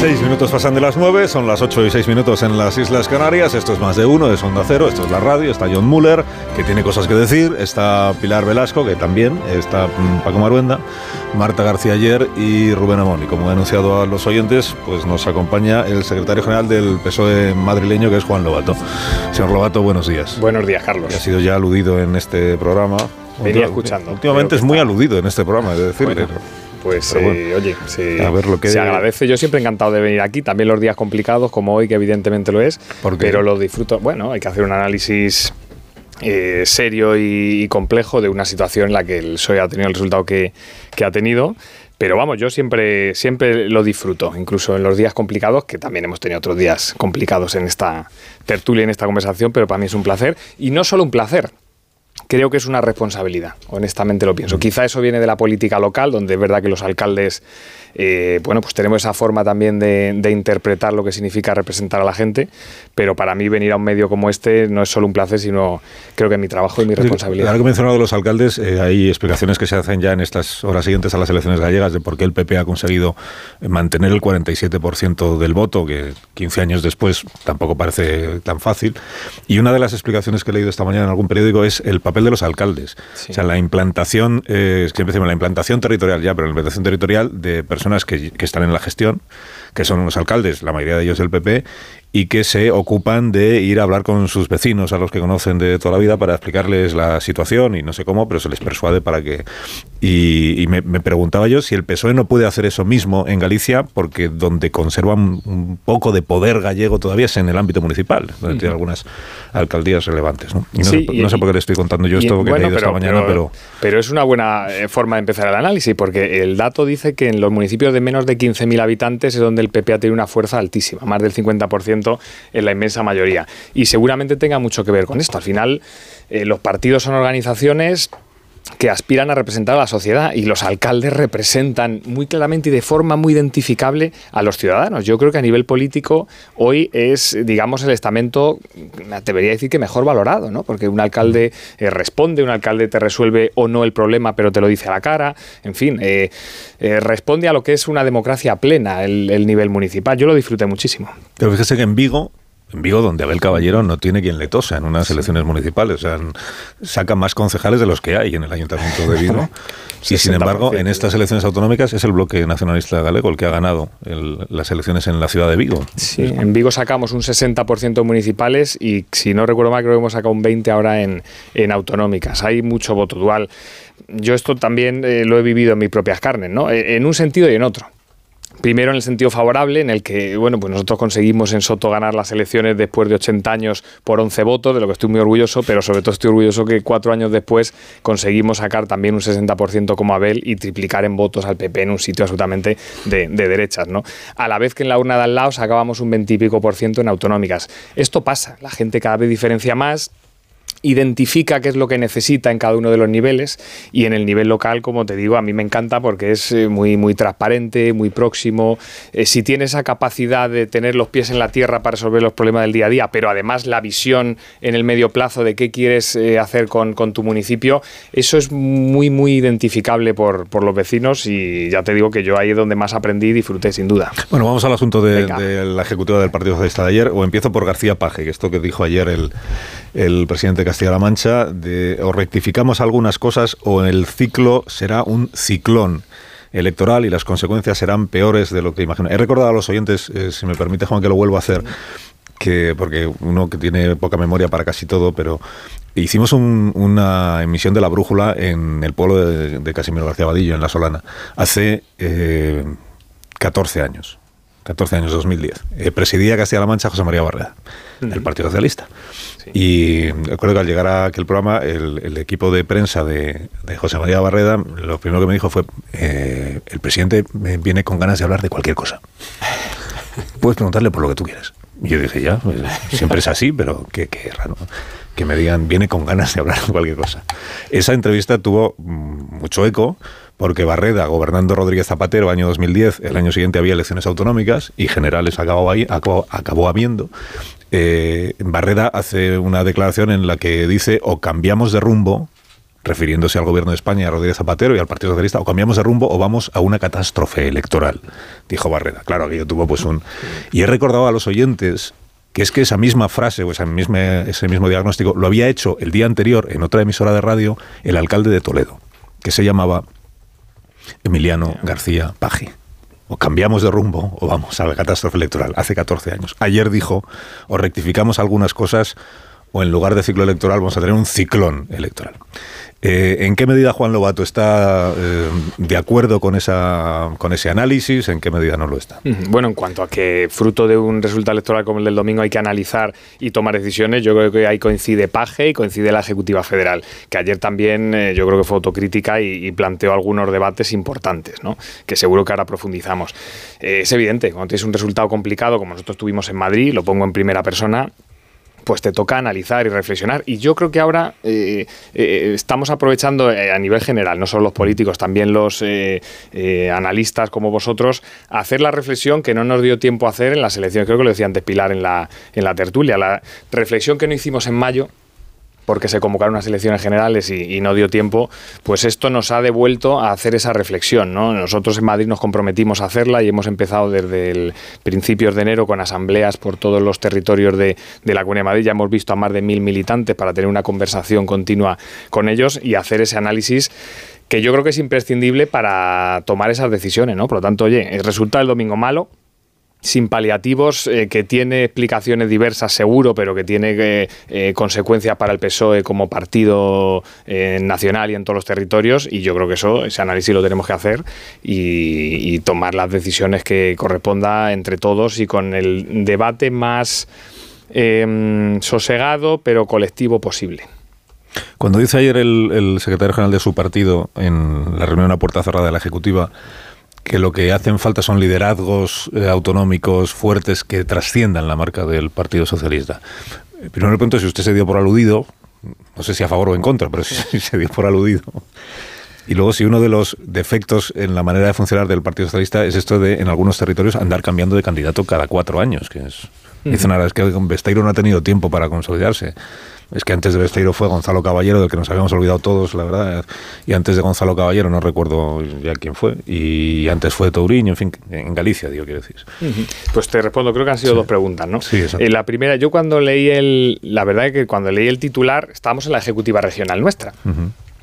Seis minutos pasan de las nueve, son las ocho y seis minutos en las Islas Canarias. Esto es más de uno, es Onda Cero, esto es la radio. Está John Muller, que tiene cosas que decir. Está Pilar Velasco, que también. Está mm, Paco Maruenda, Marta García Ayer y Rubén Amón. Y como he anunciado a los oyentes, pues nos acompaña el secretario general del PSOE madrileño, que es Juan Lobato. Señor Lobato, buenos días. Buenos días, Carlos. ha sido ya aludido en este programa. Venía escuchando. Últimamente es muy aludido en este programa, es decir. Pues eh, oye, se, agradece. Yo siempre he encantado de venir aquí, también los días complicados como hoy, que evidentemente lo es, pero lo disfruto. Bueno, hay que hacer un análisis eh, serio y, complejo de una situación en la que el PSOE ha tenido el resultado que, ha tenido. Pero vamos, yo siempre, siempre lo disfruto, incluso en los días complicados, que también hemos tenido otros días complicados en esta tertulia, en esta conversación, pero para mí es un placer. Y no solo un placer, creo que es una responsabilidad, honestamente lo pienso. Quizá eso viene de la política local, donde es verdad que los alcaldes eh, bueno, pues tenemos esa forma también de, interpretar lo que significa representar a la gente, pero para mí venir a un medio como este no es solo un placer, sino creo que mi trabajo y mi responsabilidad. Ahora que he mencionado los alcaldes, eh, hay explicaciones que se hacen ya en estas horas siguientes a las elecciones gallegas de por qué el PP ha conseguido mantener el 47% del voto, que 15 años después tampoco parece tan fácil. Y una de las explicaciones que he leído esta mañana en algún periódico es el papel de los alcaldes. O sea, la implantación, eh, siempre decimos la implantación territorial ya, pero la implantación territorial de personas que, que están en la gestión, que son unos alcaldes, la mayoría de ellos del PP, y que se ocupan de ir a hablar con sus vecinos, a los que conocen de toda la vida, para explicarles la situación y no sé cómo, pero se les persuade para que... Y, me, preguntaba yo si el PSOE no puede hacer eso mismo en Galicia, porque donde conservan un poco de poder gallego todavía es en el ámbito municipal, donde tiene algunas alcaldías relevantes. ¿no? no, sé, por qué le estoy contando yo esto que he leído esta mañana, pero, pero... es una buena eh, forma de empezar el análisis, porque el dato dice que en los municipios de menos de 15.000 habitantes es donde el PP ha tenido una fuerza altísima, más del 50% en la inmensa mayoría. Y seguramente tenga mucho que ver con esto. Al final, eh, los partidos son organizaciones que aspiran a representar a la sociedad y los alcaldes representan muy claramente y de forma muy identificable a los ciudadanos. Yo creo que a nivel político hoy es, digamos, el estamento, me atrevería a decir que mejor valorado, ¿no? Porque un alcalde eh, responde, un alcalde te resuelve o no el problema, pero te lo dice a la cara, en fin, eh, eh, responde a lo que es una democracia plena el, el nivel municipal. Yo lo disfruté muchísimo. Pero fíjese que en Vigo en Vigo, donde Abel Caballero no tiene quien le tosa en unas elecciones municipales. O sea, sacan más concejales de los que hay en el Ayuntamiento de Vigo. y sin embargo, en estas elecciones autonómicas es el bloque nacionalista galego el que ha ganado las elecciones en la ciudad de Vigo. Sí, en Vigo sacamos un 60% municipales y, si no recuerdo mal, creo que hemos sacado un 20% ahora en, en autonómicas. Hay mucho voto dual. Yo esto también eh, lo he vivido en mis propias carnes, ¿no? Eh, en un sentido y en otro. Primero en el sentido favorable, en el que bueno, pues nosotros conseguimos en Soto ganar las elecciones después de 80 años por 11 votos, de lo que estoy muy orgulloso, pero sobre todo estoy orgulloso que cuatro años después conseguimos sacar también un 60% como Abel y triplicar en votos al PP en un sitio absolutamente de, derechas. ¿no? A la vez que en la urna de al lado sacábamos un 20 y pico por ciento en autonómicas. Esto pasa, la gente cada vez diferencia más, identifica qué es lo que necesita en cada uno de los niveles y en el nivel local, como te digo, a mí me encanta porque es eh, muy, muy transparente, muy próximo. Eh, si tiene esa capacidad de tener los pies en la tierra para resolver los problemas del día a día, pero además la visión en el medio plazo de qué quieres eh, hacer con, tu municipio, eso es muy, muy identificable por, los vecinos y ya te digo que yo ahí es donde más aprendí y disfruté sin duda. Bueno, vamos al asunto de, la ejecutiva del Partido Socialista de ayer, o empiezo por García Paje, que esto que dijo ayer el, el presidente Castilla-La Mancha, de, o rectificamos algunas cosas o el ciclo será un ciclón electoral y las consecuencias serán peores de lo que imagino. He recordado a los oyentes, eh, si me permite Juan, que lo vuelvo a hacer, que porque uno que tiene poca memoria para casi todo, pero hicimos una emisión de la brújula en el pueblo de, Casimiro García Vadillo, en La Solana, hace 14 eh, años. 14 años, 2010. Eh, presidía Castilla-La Mancha José María Barreda, del Partido Socialista. Y recuerdo que al llegar a aquel programa, el, equipo de prensa de, José María Barreda, lo primero que me dijo fue, eh, el presidente viene con ganas de hablar de cualquier cosa. Puedes preguntarle por lo que tú quieras. Y yo dije, ya, pues, siempre es así, pero qué, qué raro que me digan, viene con ganas de hablar de cualquier cosa. Esa entrevista tuvo mm, mucho eco porque Barreda, gobernando Rodríguez Zapatero, año 2010, el año siguiente había elecciones autonómicas y generales acabó, ahí, acabó, habiendo. Eh, Barreda hace una declaración en la que dice o cambiamos de rumbo, refiriéndose al gobierno de España, a Rodríguez Zapatero y al Partido Socialista, o cambiamos de rumbo o vamos a una catástrofe electoral, dijo Barreda. Claro, que yo tuvo pues un... Y he recordado a los oyentes que es que esa misma frase o mismo, ese mismo diagnóstico lo había hecho el día anterior en otra emisora de radio el alcalde de Toledo, que se llamaba Emiliano García Paji. O cambiamos de rumbo o vamos a la catástrofe electoral, hace 14 años. Ayer dijo, o rectificamos algunas cosas o en lugar de ciclo electoral vamos a tener un ciclón electoral. Eh, ¿En qué medida Juan Lobato está eh, de acuerdo con, esa, con ese análisis? ¿En qué medida no lo está? Bueno, en cuanto a que fruto de un resultado electoral como el del domingo hay que analizar y tomar decisiones, yo creo que ahí coincide Paje y coincide la Ejecutiva Federal, que ayer también eh, yo creo que fue autocrítica y, planteó algunos debates importantes, ¿no? que seguro que ahora profundizamos. es evidente, cuando tienes un resultado complicado como nosotros tuvimos en Madrid, lo pongo en primera persona, pues te toca analizar y reflexionar. Y yo creo que ahora eh, eh, estamos aprovechando eh, a nivel general, no solo los políticos, también los analistas como vosotros, hacer la reflexión que no nos dio tiempo a hacer en las elecciones. Creo que lo decía antes Pilar en la, en la tertulia. La reflexión que no hicimos en mayo porque se convocaron unas elecciones generales y, no dio tiempo, pues esto nos ha devuelto a hacer esa reflexión. ¿no? Nosotros en Madrid nos comprometimos a hacerla y hemos empezado desde el principios de enero con asambleas por todos los territorios de, la Comunidad de Madrid. Ya hemos visto a más de mil militantes para tener una conversación continua con ellos y hacer ese análisis que yo creo que es imprescindible para tomar esas decisiones. ¿no? Por lo tanto, oye, resulta el domingo malo, sin paliativos, eh, que tiene explicaciones diversas seguro, pero que tiene eh, eh, consecuencias para el PSOE como partido nacional y en todos los territorios. Y yo creo que eso, ese análisis lo tenemos que hacer y, tomar las decisiones que corresponda entre todos y con el debate más em, sosegado pero colectivo posible. Cuando dice ayer el, el secretario general de su partido en la reunión a puerta cerrada de la Ejecutiva que lo que hacen falta son liderazgos eh, autonómicos fuertes que trasciendan la marca del Partido Socialista. Eh, primero le pregunto si usted se dio por aludido, no sé si a favor o en contra, pero si se dio por aludido. Y luego si uno de los defectos en la manera de funcionar del Partido Socialista es esto de en algunos territorios andar cambiando de candidato cada cuatro años, que es... Dicen ahora, es que Besteiro no ha tenido tiempo para consolidarse. Es que antes de Besteiro fue Gonzalo Caballero, del que nos habíamos olvidado todos, la verdad. Y antes de Gonzalo Caballero, no recuerdo ya quién fue. Y antes fue Touriño, en fin, en Galicia, digo, quiero decir. Pues te respondo, creo que han sido dos preguntas, ¿no? Sí, eh, la primera, yo cuando leí el. La verdad es que cuando leí el titular, estábamos en la ejecutiva regional nuestra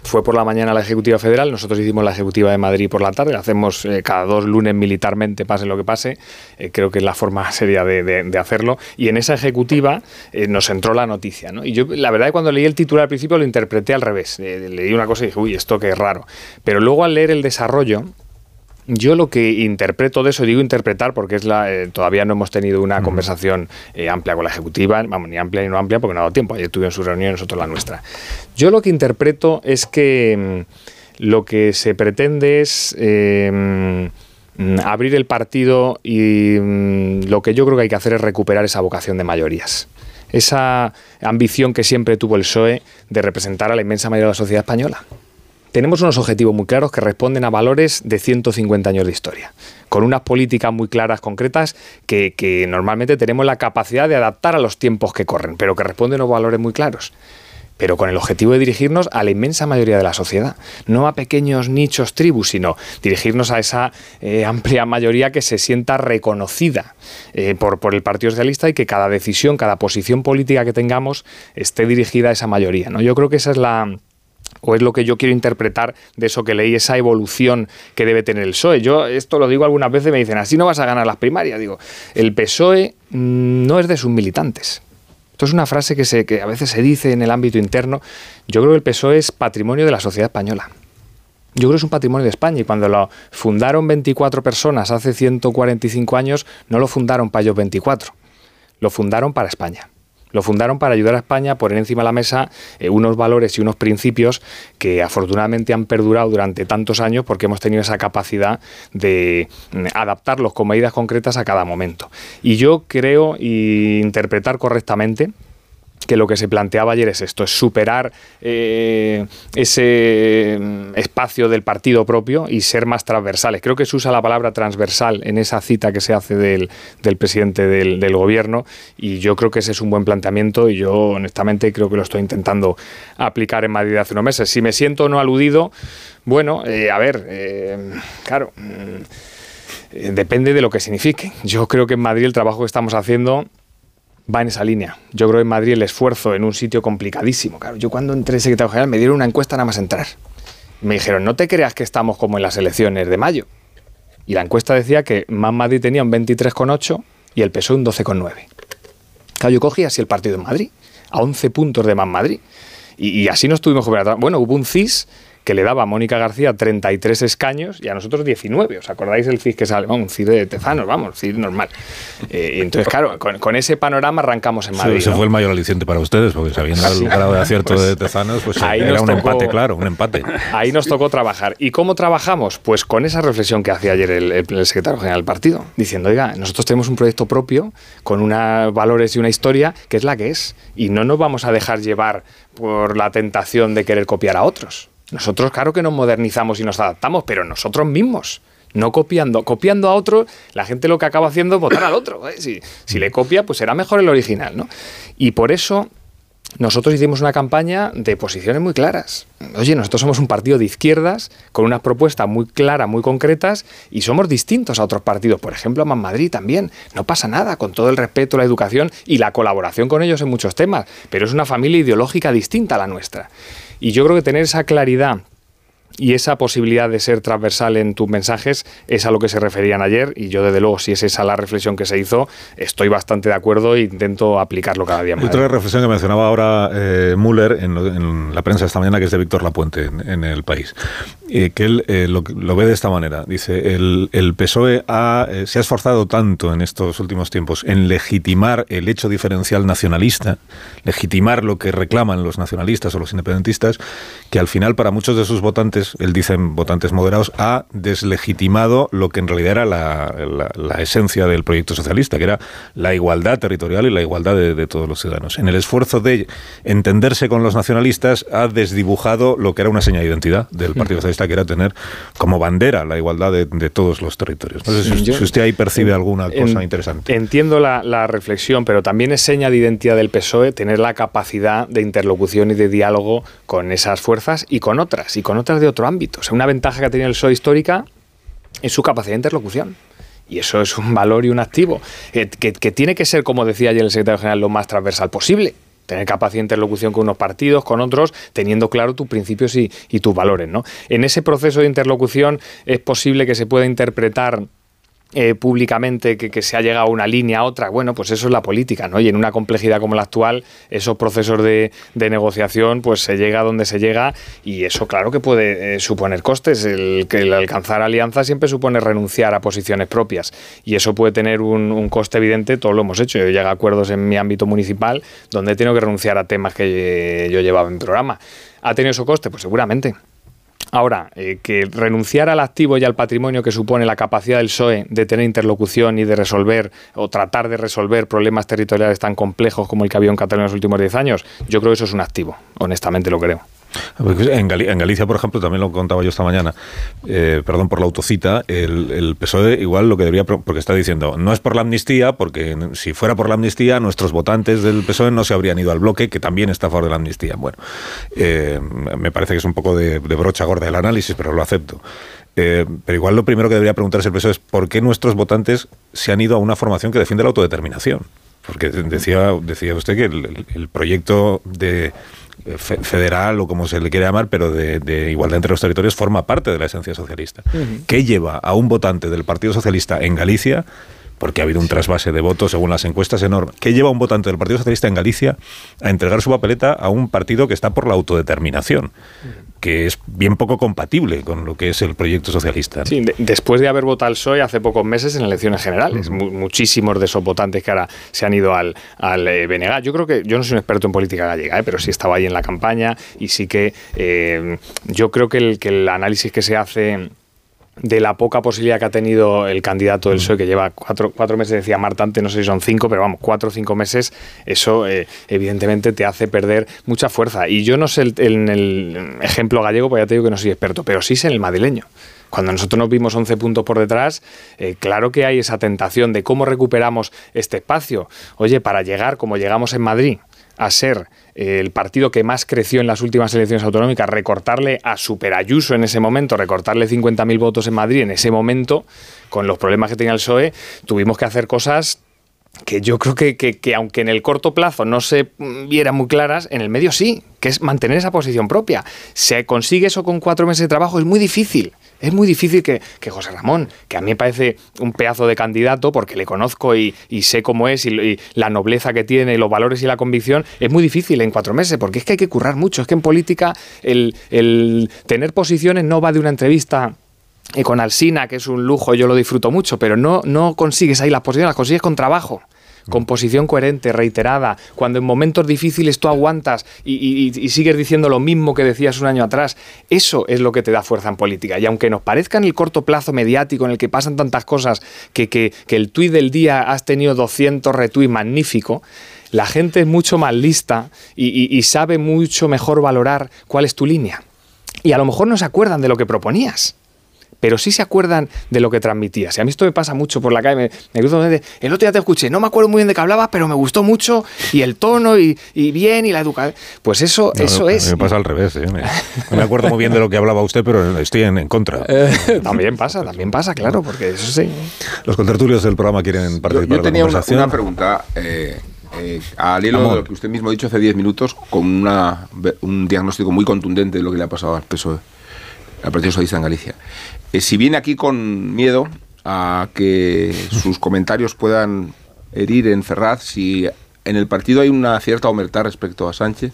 fue por la mañana la Ejecutiva Federal, nosotros hicimos la Ejecutiva de Madrid por la tarde, hacemos eh, cada dos lunes militarmente, pase lo que pase, eh, creo que es la forma seria de, hacerlo, y en esa Ejecutiva eh, nos entró la noticia, ¿no? Y yo, la verdad, cuando leí el titular al principio lo interpreté al revés, leí una cosa y dije, uy, esto es raro, pero luego al leer el desarrollo, yo lo que interpreto de eso, digo interpretar porque es la, eh, todavía no hemos tenido una conversación eh, amplia con la ejecutiva, vamos, ni amplia ni no amplia porque no ha dado tiempo, ayer tuvieron su reunión nosotros la nuestra. Yo lo que interpreto es que mm, lo que se pretende es em, mm, abrir el partido y mm, lo que yo creo que hay que hacer es recuperar esa vocación de mayorías. Esa ambición que siempre tuvo el PSOE de representar a la inmensa mayoría de la sociedad española tenemos unos objetivos muy claros que responden a valores de 150 años de historia, con unas políticas muy claras, concretas, que, normalmente tenemos la capacidad de adaptar a los tiempos que corren, pero que responden a valores muy claros pero con el objetivo de dirigirnos a la inmensa mayoría de la sociedad, no a pequeños nichos tribus, sino dirigirnos a esa eh, amplia mayoría que se sienta reconocida eh, por, por, el Partido Socialista y que cada decisión, cada posición política que tengamos esté dirigida a esa mayoría. ¿no? Yo creo que esa es la, o es lo que yo quiero interpretar de eso que leí, esa evolución que debe tener el PSOE. Yo esto lo digo algunas veces, me dicen, así no vas a ganar las primarias. Digo, el PSOE mm, no es de sus militantes. Esto es una frase que, que a veces se dice en el ámbito interno. Yo creo que el PSOE es patrimonio de la sociedad española. Yo creo que es un patrimonio de España y cuando lo fundaron 24 personas hace 145 años, no lo fundaron para ellos 24, lo fundaron para España. Lo fundaron para ayudar a España a poner encima de la mesa eh, unos valores y unos principios que afortunadamente han perdurado durante tantos años porque hemos tenido esa capacidad de mm, adaptarlos con medidas concretas a cada momento. Y yo creo interpretar correctamente que lo que se planteaba ayer es esto, es superar eh, ese mm, espacio del partido propio y ser más transversales. Creo que se usa la palabra transversal en esa cita que se hace del, presidente del, gobierno y yo creo que ese es un buen planteamiento y yo honestamente creo que lo estoy intentando aplicar en Madrid hace unos meses. Si me siento no aludido, bueno, eh, a ver, eh, claro. Mm, depende de lo que signifique. Yo creo que en Madrid el trabajo que estamos haciendo va en esa línea. Yo creo en Madrid el esfuerzo en un sitio complicadísimo. Claro, yo cuando entré secretario general me dieron una encuesta nada más entrar. Me dijeron, no te creas que estamos como en las elecciones de mayo. Y la encuesta decía que Más Madrid tenía un 23,8 y el PSOE un 12,9. Claro, yo cogí así el partido en Madrid, a 11 puntos de Más Madrid. Y, así no estuvimos Bueno, hubo un CIS que le daba a Mónica García 33 escaños y a nosotros 19. ¿Os acordáis del CID que sale? un CID de Tezanos, vamos, CID normal. Eh, entonces, claro, con, ese panorama arrancamos en Madrid. Sí, ese fue el mayor aliciente para ustedes, porque sabiendo el grado de acierto pues de Tezanos, pues era un empate, claro, un empate. Ahí nos tocó trabajar. ¿Y cómo trabajamos? Pues con esa reflexión que hacía ayer el, el secretario general del partido, diciendo, oiga, nosotros tenemos un proyecto propio con unos valores y una historia que es la que es, y no nos vamos a dejar llevar por la tentación de querer copiar a otros. Nosotros, claro que nos modernizamos y nos adaptamos, pero nosotros mismos. No copiando. Copiando a otro, la gente lo que acaba haciendo es votar al otro. ¿eh? Si, le copia, pues será mejor el original. ¿no? Y por eso nosotros hicimos una campaña de posiciones muy claras. Oye, nosotros somos un partido de izquierdas con unas propuestas muy claras, muy concretas y somos distintos a otros partidos. Por ejemplo, a Más Madrid también. No pasa nada, con todo el respeto, la educación y la colaboración con ellos en muchos temas. Pero es una familia ideológica distinta a la nuestra. Y yo creo que tener esa claridad y esa posibilidad de ser transversal en tus mensajes es a lo que se referían ayer y yo desde luego si es esa la reflexión que se hizo estoy bastante de acuerdo e intento aplicarlo cada día más. Otra reflexión que mencionaba ahora eh, Müller en, la prensa esta mañana que es de Víctor Lapuente en, El País eh, que él eh, lo, ve de esta manera dice el, el PSOE ha, eh, se ha esforzado tanto en estos últimos tiempos en legitimar el hecho diferencial nacionalista legitimar lo que reclaman los nacionalistas o los independentistas que al final para muchos de sus votantes él dice votantes moderados, ha deslegitimado lo que en realidad era la, esencia del proyecto socialista, que era la igualdad territorial y la igualdad de, todos los ciudadanos. En el esfuerzo de entenderse con los nacionalistas, ha desdibujado lo que era una señal de identidad del Partido Socialista, que era tener como bandera la igualdad de, todos los territorios. No sé si, usted ahí percibe alguna cosa interesante. Entiendo la, la reflexión, pero también es seña de identidad del PSOE tener la capacidad de interlocución y de diálogo con esas fuerzas y con otras, y con otras de otro ámbito. Una ventaja que ha tenido el PSOE histórica es su capacidad de interlocución. Y eso es un valor y un activo que, tiene que ser, como decía ayer el secretario general, lo más transversal posible tener capacidad de interlocución con unos partidos, con otros, teniendo claro tus principios y, y, tus valores. ¿no? En ese proceso de interlocución es posible que se pueda interpretar eh, públicamente que, se ha llegado a una línea a otra, bueno, pues eso es la política, ¿no? Y en una complejidad como la actual, esos procesos de, negociación, pues se llega donde se llega y eso claro que puede eh, suponer costes. El, el alcanzar alianza siempre supone renunciar a posiciones propias y eso puede tener un, coste evidente, todo lo hemos hecho. Yo llego a acuerdos en mi ámbito municipal donde he tenido que renunciar a temas que yo llevaba en programa. ¿Ha tenido su coste? Pues seguramente. Ahora, eh, que renunciar al activo y al patrimonio que supone la capacidad del PSOE de tener interlocución y de resolver o tratar de resolver problemas territoriales tan complejos como el que había en Cataluña en los últimos 10 años, yo creo que eso es un activo, honestamente lo creo. En, Galicia, por ejemplo, también lo contaba yo esta mañana, eh, perdón por la autocita, el, PSOE igual lo que debería, porque está diciendo, no es por la amnistía, porque si fuera por la amnistía, nuestros votantes del PSOE no se habrían ido al bloque, que también está a favor de la amnistía. Bueno, eh, me parece que es un poco de, brocha gorda el análisis, pero lo acepto. Eh, pero igual lo primero que debería preguntarse el PSOE es por qué nuestros votantes se han ido a una formación que defiende la autodeterminación. Porque decía, decía usted que el proyecto de federal o como se le quiere llamar, pero de, igualdad entre los territorios, forma parte de la esencia socialista. ¿Qué lleva a un votante del Partido Socialista en Galicia? Porque ha habido un trasvase de votos según las encuestas enorme. ¿Qué lleva un votante del Partido Socialista en Galicia a entregar su papeleta a un partido que está por la autodeterminación? que es bien poco compatible con lo que es el proyecto socialista. Sí, después de haber votado el PSOE hace pocos meses en elecciones generales, muchísimos de esos votantes que ahora se han ido al, al eh, Yo creo que, yo no soy un experto en política gallega, eh, pero sí estaba ahí en la campaña y sí que eh, yo creo que el, que el análisis que se hace de la poca posibilidad que ha tenido el candidato del mm. PSOE, que lleva cuatro, cuatro meses, decía Marta antes, no sé si son cinco, pero vamos, cuatro o cinco meses, eso eh, evidentemente te hace perder mucha fuerza. Y yo no sé en el ejemplo gallego, pues ya te digo que no soy experto, pero sí sé en el madrileño cuando nosotros nos vimos 11 puntos por detrás, eh, claro que hay esa tentación de cómo recuperamos este espacio. Oye, para llegar como llegamos en Madrid, a ser eh, el partido que más creció en las últimas elecciones autonómicas, recortarle a Superayuso en ese momento, recortarle 50.000 votos en Madrid en ese momento, con los problemas que tenía el PSOE, tuvimos que hacer cosas que yo creo que, que, aunque en el corto plazo no se vieran muy claras, en el medio sí, que es mantener esa posición propia. Se consigue eso con cuatro meses de trabajo, es muy difícil. Es muy difícil que, José Ramón, que a mí me parece un pedazo de candidato, porque le conozco y, sé cómo es y, la nobleza que tiene, los valores y la convicción, es muy difícil en cuatro meses, porque es que hay que currar mucho. Es que en política el, el tener posiciones no va de una entrevista eh, con Alsina, que es un lujo, yo lo disfruto mucho, pero no, no consigues ahí las posiciones, las consigues con trabajo con posición coherente, reiterada, cuando en momentos difíciles tú aguantas y, sigues diciendo lo mismo que decías un año atrás, eso es lo que te da fuerza en política. Y aunque nos parezca en el corto plazo mediático en el que pasan tantas cosas, que, que, el tuit del día has tenido 200 retweets magnífico, la gente es mucho más lista y sabe mucho mejor valorar cuál es tu línea. Y a lo mejor no se acuerdan de lo que proponías pero sí se acuerdan de lo que transmitías. Y a mí esto me pasa mucho por la calle. Me, me el otro día te escuché, no me acuerdo muy bien de qué hablabas, pero me gustó mucho y el tono y, bien y la educación. Pues eso, eso es. me pasa al revés. ¿eh? Me, me, acuerdo muy bien de lo que hablaba usted, pero estoy en, contra. Eh, también pasa, también pasa, claro, porque eso sí. Los contertulios del programa quieren participar yo, yo tenía Una, una pregunta. Eh, al hilo de lo que usted mismo ha dicho hace 10 minutos, con una, un diagnóstico muy contundente de lo que le ha pasado al PSOE, al Partido Socialista en Galicia. Eh, si viene aquí con miedo a que sus comentarios puedan herir en Ferraz, si en el partido hay una cierta omertad respecto a Sánchez,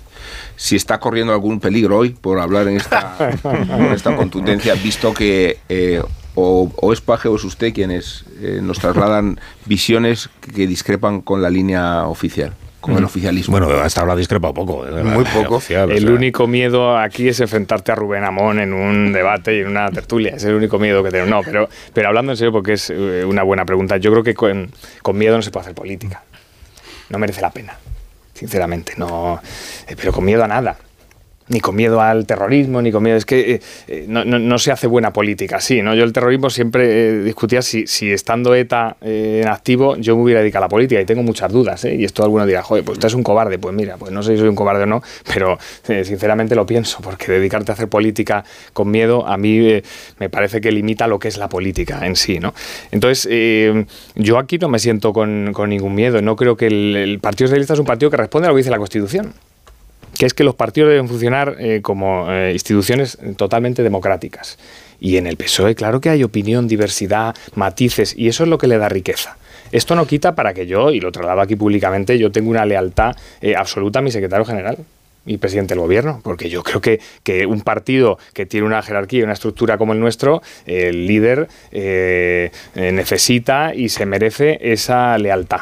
si está corriendo algún peligro hoy por hablar en esta, contundencia, visto que eh, o, es Paje o es usted quienes eh, nos trasladan visiones que discrepan con la línea oficial con el mm. oficialismo. Bueno, hasta ahora discrepa poco. Muy poco. el único miedo aquí es enfrentarte a Rubén Amón en un debate y en una tertulia. Es el único miedo que tengo. No, pero, pero hablando en serio, porque es eh, una buena pregunta, yo creo que con, con miedo no se puede hacer política. No merece la pena, sinceramente. No, eh, pero con miedo a nada ni con miedo al terrorismo, ni con miedo. Es que eh, eh, no, se hace buena política así, ¿no? Yo el terrorismo siempre eh, discutía si, si, estando ETA en activo yo me hubiera dedicado a la política y tengo muchas dudas. Y esto alguno dirá, joder, pues usted es un cobarde. Pues mira, pues no sé si soy un cobarde o no, pero sinceramente lo pienso, porque dedicarte a hacer política con miedo a mí me parece que limita lo que es la política en sí, ¿no? Entonces, yo aquí no me siento con, ningún miedo. No creo que el, el Partido Socialista es un partido que responde a lo que dice la Constitución que es que los partidos deben funcionar eh, como eh, instituciones totalmente democráticas. Y en el PSOE, claro que hay opinión, diversidad, matices, y eso es lo que le da riqueza. Esto no quita para que yo, y lo traslado aquí públicamente, yo tengo una lealtad eh, absoluta a mi secretario general y presidente del gobierno, porque yo creo que, que, un partido que tiene una jerarquía y una estructura como el nuestro, el líder necesita y se merece esa lealtad.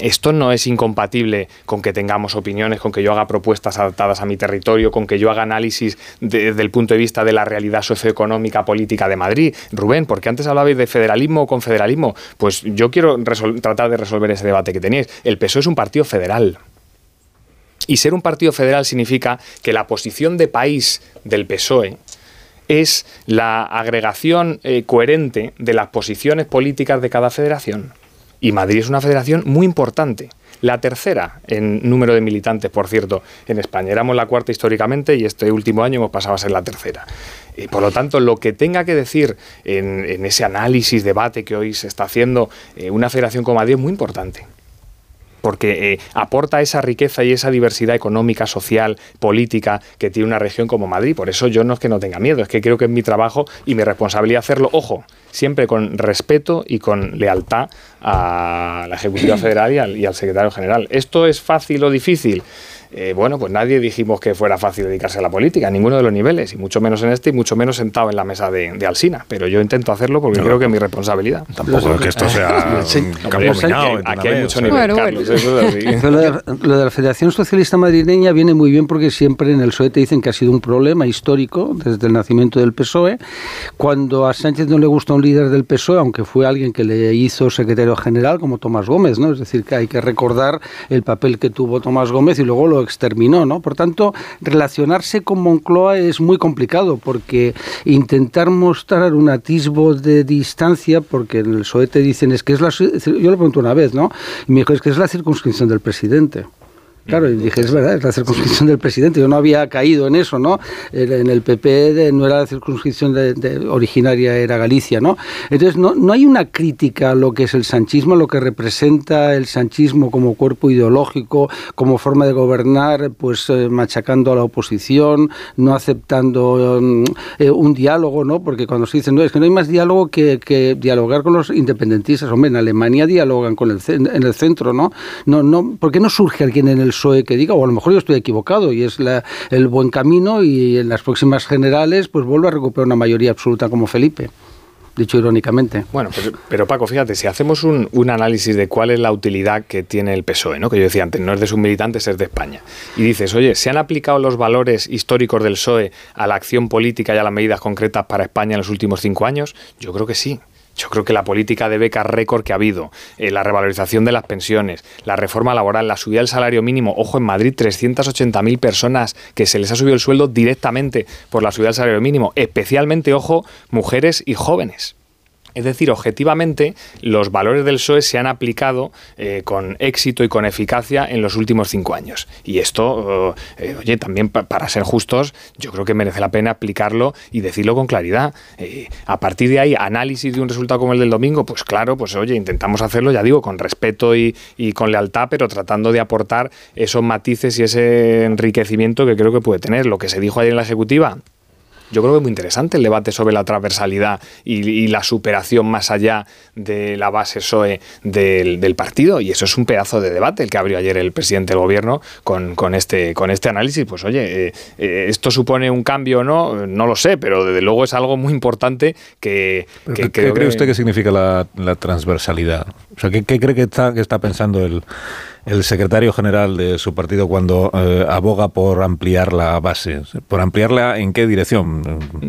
Esto no es incompatible con que tengamos opiniones, con que yo haga propuestas adaptadas a mi territorio, con que yo haga análisis desde el punto de vista de la realidad socioeconómica política de Madrid. Rubén, porque antes hablabais de federalismo o confederalismo, pues yo quiero tratar de resolver ese debate que tenéis. El PSOE es un partido federal. Y ser un partido federal significa que la posición de país del PSOE es la agregación eh, coherente de las posiciones políticas de cada federación. Y Madrid es una federación muy importante. La tercera en número de militantes, por cierto, en España. Éramos la cuarta históricamente y este último año hemos pasado a ser la tercera. Y por lo tanto, lo que tenga que decir en, ese análisis, debate que hoy se está haciendo eh, una federación como Madrid es muy importante porque eh, aporta esa riqueza y esa diversidad económica, social, política que tiene una región como Madrid. Por eso yo no es que no tenga miedo, es que creo que es mi trabajo y mi responsabilidad hacerlo, ojo, siempre con respeto y con lealtad a la Ejecutiva Federal y al, secretario general. ¿Esto es fácil o difícil? Eh, bueno, pues nadie dijimos que fuera fácil dedicarse a la política, a ninguno de los niveles, y mucho menos en este, y mucho menos sentado en la mesa de, de Alsina. Pero yo intento hacerlo porque creo que es mi responsabilidad. Tampoco es que esto sea un campo minado. Aquí hay mucho nivel, Carlos, Eso es así. Lo, de, lo de la Federación Socialista Madrileña viene muy bien porque siempre en el PSOE te dicen que ha sido un problema histórico desde el nacimiento del PSOE. Cuando a Sánchez no le gusta un líder del PSOE, aunque fue alguien que le hizo secretario general, como Tomás Gómez, ¿no? Es decir, que hay que recordar el papel que tuvo Tomás Gómez y luego lo exterminó, ¿no? Por tanto, relacionarse con Moncloa es muy complicado porque intentar mostrar un atisbo de distancia, porque en el PSOE te dicen es que es la... Yo lo pregunto una vez, ¿no? Y me dijo, es que es la circunscripción del presidente. Claro, y dije, es verdad, es la circunscripción del presidente. Yo no había caído en eso, ¿no? En el PP no era la circunscripción de, originaria, era Galicia, ¿no? Entonces, no, no hay una crítica a lo que es el sanchismo, lo que representa el sanchismo como cuerpo ideológico, como forma de gobernar, pues eh, machacando a la oposición, no aceptando um, eh, un diálogo, ¿no? Porque cuando se dice, no, es que no hay más diálogo que, que dialogar con los independentistas. Hombre, en Alemania dialogan con el, en el centro, ¿no? no, no ¿Por qué no surge alguien en el que diga, o a lo mejor yo estoy equivocado y es el buen camino y en las próximas generales pues vuelve a recuperar una mayoría absoluta como Felipe dicho irónicamente. Bueno, pero, Paco, fíjate, si hacemos un, análisis de cuál es la utilidad que tiene el PSOE, ¿no? que yo decía antes, no es de sus militantes, es de España, y dices, oye, ¿se han aplicado los valores históricos del PSOE a la acción política y a las medidas concretas para España en los últimos cinco años? Yo creo que sí. Yo creo que la política de becas récord que ha habido, eh, la revalorización de las pensiones, la reforma laboral, la subida del salario mínimo, ojo, en Madrid 380.000 personas que se les ha subido el sueldo directamente por la subida del salario mínimo, especialmente, ojo, mujeres y jóvenes. Es decir, objetivamente, los valores del PSOE se han aplicado eh, con éxito y con eficacia en los últimos cinco años. Y esto, eh, oye, también para ser justos, yo creo que merece la pena aplicarlo y decirlo con claridad. Eh, a partir de ahí, análisis de un resultado como el del domingo, pues claro, pues oye, intentamos hacerlo, ya digo, con respeto y, y con lealtad, pero tratando de aportar esos matices y ese enriquecimiento que creo que puede tener. Lo que se dijo ayer en la Ejecutiva, yo creo que es muy interesante el debate sobre la transversalidad y, la superación más allá de la base SOE del, partido. Y eso es un pedazo de debate el que abrió ayer el presidente del gobierno con, este, con este análisis. Pues oye, eh, eh, ¿esto supone un cambio o no? No lo sé, pero desde luego es algo muy importante que... ¿Qué cree usted que significa la, transversalidad? O sea, ¿qué, cree que está, que está pensando el el secretario general de su partido cuando eh, aboga por ampliar la base? ¿Por ampliarla en qué dirección?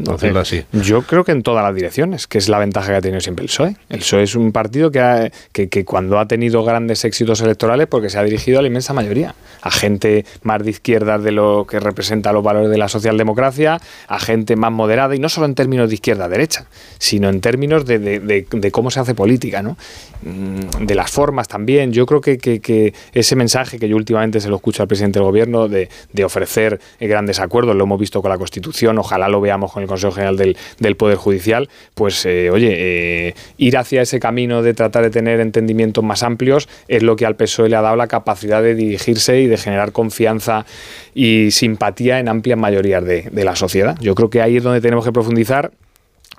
Por así. Yo creo que en todas las direcciones, que es la ventaja que ha tenido siempre el PSOE. El PSOE es un partido que, que, cuando ha tenido grandes éxitos electorales porque se ha dirigido a la inmensa mayoría, a gente más de izquierda de lo que representa los valores de la socialdemocracia, a gente más moderada, y no solo en términos de izquierda-derecha, sino en términos de, de, cómo se hace política, ¿no? Mm, de las formas también. Yo creo que, que ese mensaje que yo últimamente se lo escucho al presidente del gobierno de, ofrecer grandes acuerdos, lo hemos visto con la Constitución, ojalá lo veamos con el Consejo General del, Poder Judicial, pues eh, oye, eh, ir hacia ese camino de tratar de tener entendimientos más amplios es lo que al PSOE le ha dado la capacidad de dirigirse y de generar confianza y simpatía en amplias mayorías de, de la sociedad. Yo creo que ahí es donde tenemos que profundizar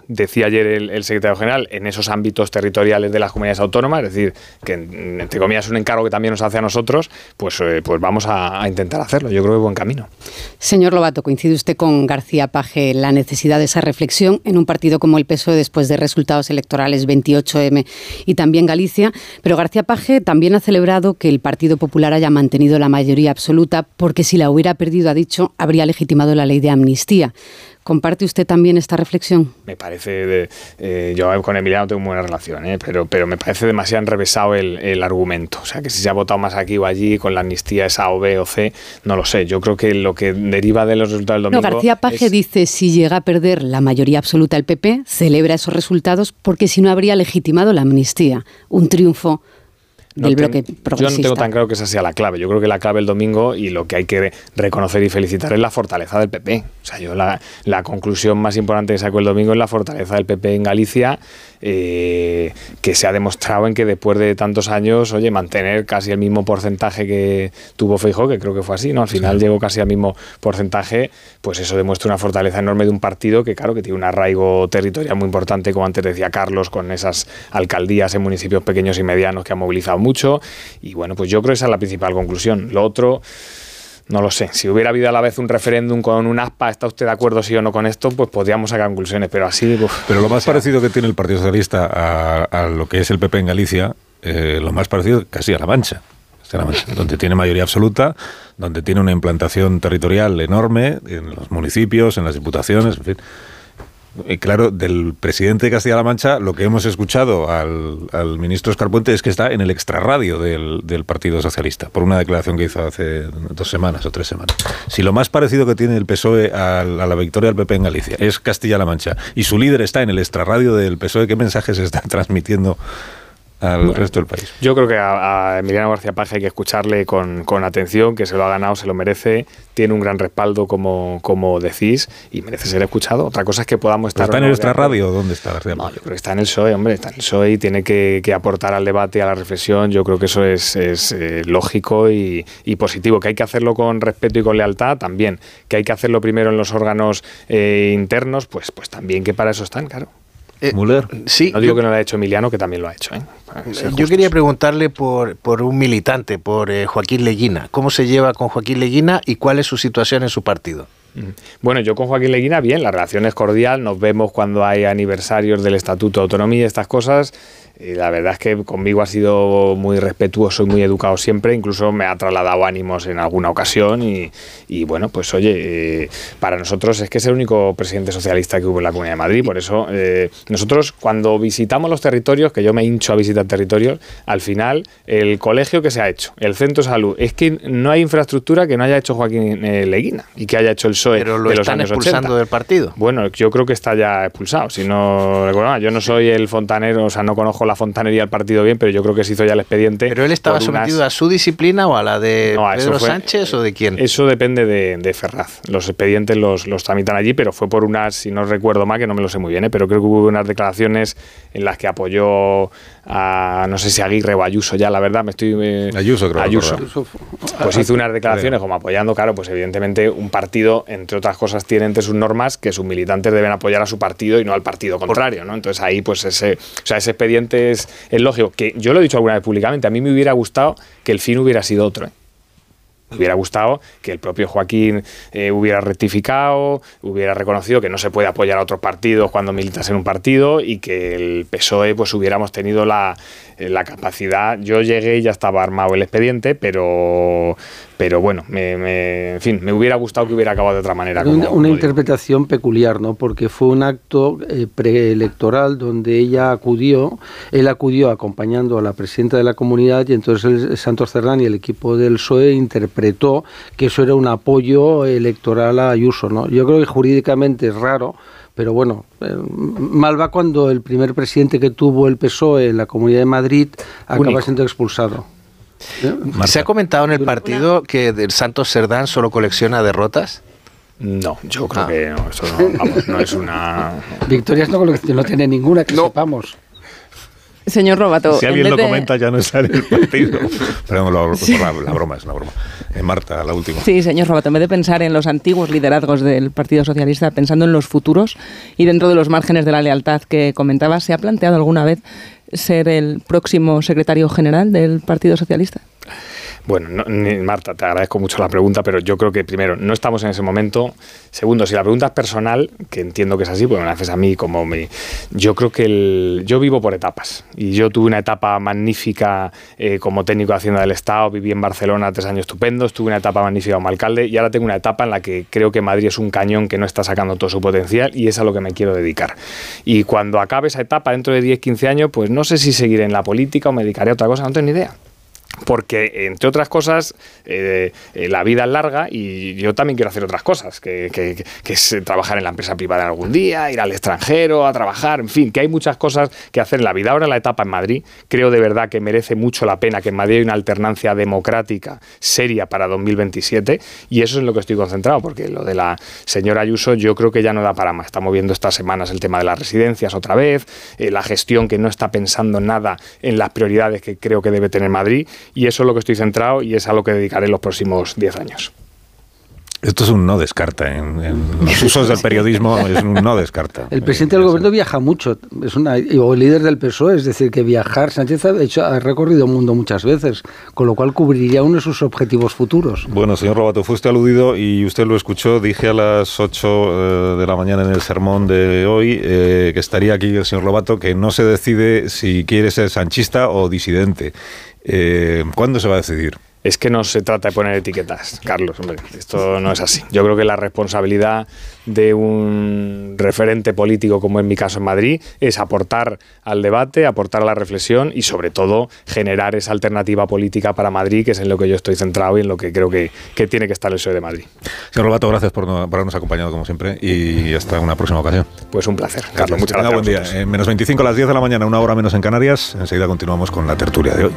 decía ayer el, secretario general, en esos ámbitos territoriales de las comunidades autónomas, es decir, que entre comillas es un encargo que también nos hace a nosotros, pues, eh, pues vamos a, intentar hacerlo. Yo creo que buen camino. Señor Lobato, coincide usted con García Paje la necesidad de esa reflexión en un partido como el PSOE después de resultados electorales 28M y también Galicia, pero García Paje también ha celebrado que el Partido Popular haya mantenido la mayoría absoluta porque si la hubiera perdido, ha dicho, habría legitimado la ley de amnistía. ¿Comparte usted también esta reflexión? Me parece, eh, yo con Emiliano tengo buena relación, eh, pero, pero me parece demasiado enrevesado el, argumento. O sea, que si se ha votado más aquí o allí, con la amnistía es A o B o C, no lo sé. Yo creo que lo que deriva de los resultados del domingo... No, García Paje dice, si llega a perder la mayoría absoluta el PP, celebra esos resultados porque si no habría legitimado la amnistía. Un triunfo del bloque progresista. Yo no tengo tan claro que esa sea la clave. Yo creo que la clave el domingo y lo que hay que reconocer y felicitar es la fortaleza del PP. O sea, yo la, la conclusión más importante que saco el domingo es la fortaleza del PP en Galicia eh, que se ha demostrado en que después de tantos años, oye, mantener casi el mismo porcentaje que tuvo Feijóo, que creo que fue así, ¿no? Al final llegó casi al mismo porcentaje, pues eso demuestra una fortaleza enorme de un partido que, claro, que tiene un arraigo territorial muy importante, como antes decía Carlos, con esas alcaldías en municipios pequeños y medianos que ha movilizado mucho. Y bueno, pues yo creo que esa es la principal conclusión. Lo otro no lo sé. Si hubiera habido a la vez un referéndum con un aspa, ¿está usted de acuerdo sí o no con esto? Pues podríamos sacar conclusiones, pero así... pero lo más parecido que tiene el Partido Socialista a, lo que es el PP en Galicia, eh, lo más parecido casi a La Mancha donde tiene mayoría absoluta, donde tiene una implantación territorial enorme en los municipios, en las diputaciones, en fin. Y claro, del presidente de Castilla-La Mancha, lo que hemos escuchado al, ministro Escarpuente es que está en el extrarradio del, Partido Socialista, por una declaración que hizo hace dos semanas o tres semanas. Si lo más parecido que tiene el PSOE a, la victoria del PP en Galicia es Castilla-La Mancha y su líder está en el extrarradio del PSOE, ¿qué mensajes está transmitiendo al resto del país. Yo creo que a, Emiliano García Paje hay que escucharle con, atención, que se lo ha ganado, se lo merece, tiene un gran respaldo, como, como decís, y merece ser escuchado. Otra cosa es que podamos estar... ¿Está en nuestra radio dónde está García No, yo creo que está en el PSOE, hombre, está en el PSOE y tiene que, aportar al debate, a la reflexión. Yo creo que eso es, eh, lógico y, positivo. Que hay que hacerlo con respeto y con lealtad, también. Que hay que hacerlo primero en los órganos eh, internos, pues, pues también que para eso están, claro. Eh, Sí. No digo que no lo haya hecho Emiliano, que también lo ha hecho. ¿eh? Yo quería preguntarle por, por un militante, por eh, Joaquín Leguina. ¿Cómo se lleva con Joaquín Leguina y cuál es su situación en su partido? Bueno, yo con Joaquín Leguina, bien, la relación es cordial, nos vemos cuando hay aniversarios del Estatuto de Autonomía y estas cosas. Y la verdad es que conmigo ha sido muy respetuoso y muy educado siempre, incluso me ha trasladado ánimos en alguna ocasión y, bueno, pues oye, eh, para nosotros es que es el único presidente socialista que hubo en la Comunidad de Madrid, por eso eh, nosotros cuando visitamos los territorios, que yo me hincho a visitar territorios, al final el colegio que se ha hecho, el centro de salud, es que no hay infraestructura que no haya hecho Joaquín eh, Leguina y que haya hecho el PSOE Pero lo de los están expulsando del partido. Bueno, yo creo que está ya expulsado, si no yo no soy el fontanero, o sea, no conozco la fontanería al partido bien, pero yo creo que se hizo ya el expediente. ¿Pero él estaba sometido a su disciplina o a la de Pedro Sánchez o de quién? Eso depende de, Ferraz. Los expedientes los, los, tramitan allí, pero fue por unas, si no recuerdo mal, que no me lo sé muy bien, ¿eh? pero creo que hubo unas declaraciones en las que apoyó a, no sé si Aguirre o Ayuso ya, la verdad, me estoy... Eh, Ayuso, creo. Ayuso. Pues hizo unas declaraciones como apoyando, claro, pues evidentemente un partido, entre otras cosas, tiene entre sus normas que sus militantes deben apoyar a su partido y no al partido contrario, ¿no? Entonces ahí, pues ese, o sea, ese expediente es, lógico. Que yo lo he dicho alguna vez públicamente, a mí me hubiera gustado que el fin hubiera sido otro. ¿eh? Me hubiera gustado que el propio Joaquín eh, hubiera rectificado, hubiera reconocido que no se puede apoyar a otros partidos cuando militas en un partido y que el PSOE pues hubiéramos tenido la, la capacidad. Yo llegué y ya estaba armado el expediente, pero, pero bueno, me, en fin, me hubiera gustado que hubiera acabado de otra manera. una, interpretación peculiar, ¿no? Porque fue un acto eh, preelectoral donde ella acudió, él acudió acompañando a la presidenta de la comunidad y entonces el Santos Cerdán y el equipo del PSOE interpretó que eso era un apoyo electoral a Ayuso, ¿no? Yo creo que jurídicamente es raro pero bueno, eh, mal va cuando el primer presidente que tuvo el PSOE en la Comunidad de Madrid acaba siendo expulsado. ¿Eh? ¿Se ha comentado en el partido que el Santos Serdán solo colecciona derrotas? No, yo creo ah. que no, eso no, es una... Victorias no, no tiene ninguna que sepamos. Señor Robato. Si alguien lo comenta, ya no está en el partido. Perdón, la, broma es una broma. Eh, Marta, la última. Sí, señor Robato, en vez de pensar en los antiguos liderazgos del Partido Socialista, pensando en los futuros y dentro de los márgenes de la lealtad que comentaba, ¿se ha planteado alguna vez ser el próximo secretario general del Partido Socialista? Bueno, Marta, te agradezco mucho la pregunta, pero yo creo que primero, no estamos en ese momento. Segundo, si la pregunta es personal, que entiendo que es así, porque me la haces a mí como me... Yo creo que el, yo vivo por etapas. Y yo tuve una etapa magnífica eh, como técnico de Hacienda del Estado, viví en Barcelona tres años estupendos, tuve una etapa magnífica como alcalde y ahora tengo una etapa en la que creo que Madrid es un cañón que no está sacando todo su potencial y es a lo que me quiero dedicar. Y cuando acabe esa etapa, dentro de 10, 15 años, pues no sé si seguiré en la política o me dedicaré a otra cosa, no tengo ni idea porque, entre otras cosas, eh, la vida es larga y yo también quiero hacer otras cosas, que, es trabajar en la empresa privada algún día, ir al extranjero a trabajar, en fin, que hay muchas cosas que hacer en la vida. Ahora la etapa en Madrid, creo de verdad que merece mucho la pena que en Madrid haya una alternancia democrática seria para 2027 y eso es en lo que estoy concentrado, porque lo de la señora Ayuso yo creo que ya no da para más. Estamos viendo estas semanas el tema de las residencias otra vez, eh, la gestión que no está pensando nada en las prioridades que creo que debe tener Madrid y eso es lo que estoy centrado y es a lo que dedicaré los próximos 10 años. Esto es un no descarta. En, los usos del periodismo es un no descarta. El presidente del gobierno viaja mucho, es una, o el líder del PSOE, es decir, que viajar, Sánchez ha, hecho, ha recorrido el mundo muchas veces, con lo cual cubriría uno de sus objetivos futuros. Bueno, señor Robato, fue usted aludido y usted lo escuchó, dije a las 8 eh, de la mañana en el sermón de hoy eh, que estaría aquí el señor Robato, que no se decide si quiere ser sanchista o disidente. Eh, ¿Cuándo se va a decidir? Es que no se trata de poner etiquetas, Carlos. Hombre, esto no es así. Yo creo que la responsabilidad de un referente político, como en mi caso en Madrid, es aportar al debate, aportar a la reflexión y, sobre todo, generar esa alternativa política para Madrid, que es en lo que yo estoy centrado y en lo que creo que, tiene que estar el PSOE de Madrid. Señor Robato, gracias por, habernos acompañado, como siempre, y hasta una próxima ocasión. Pues un placer, Carlos. Muchas gracias. Buen día. En menos 25 a las 10 de la mañana, una hora menos en Canarias. Enseguida continuamos con la tertulia de hoy.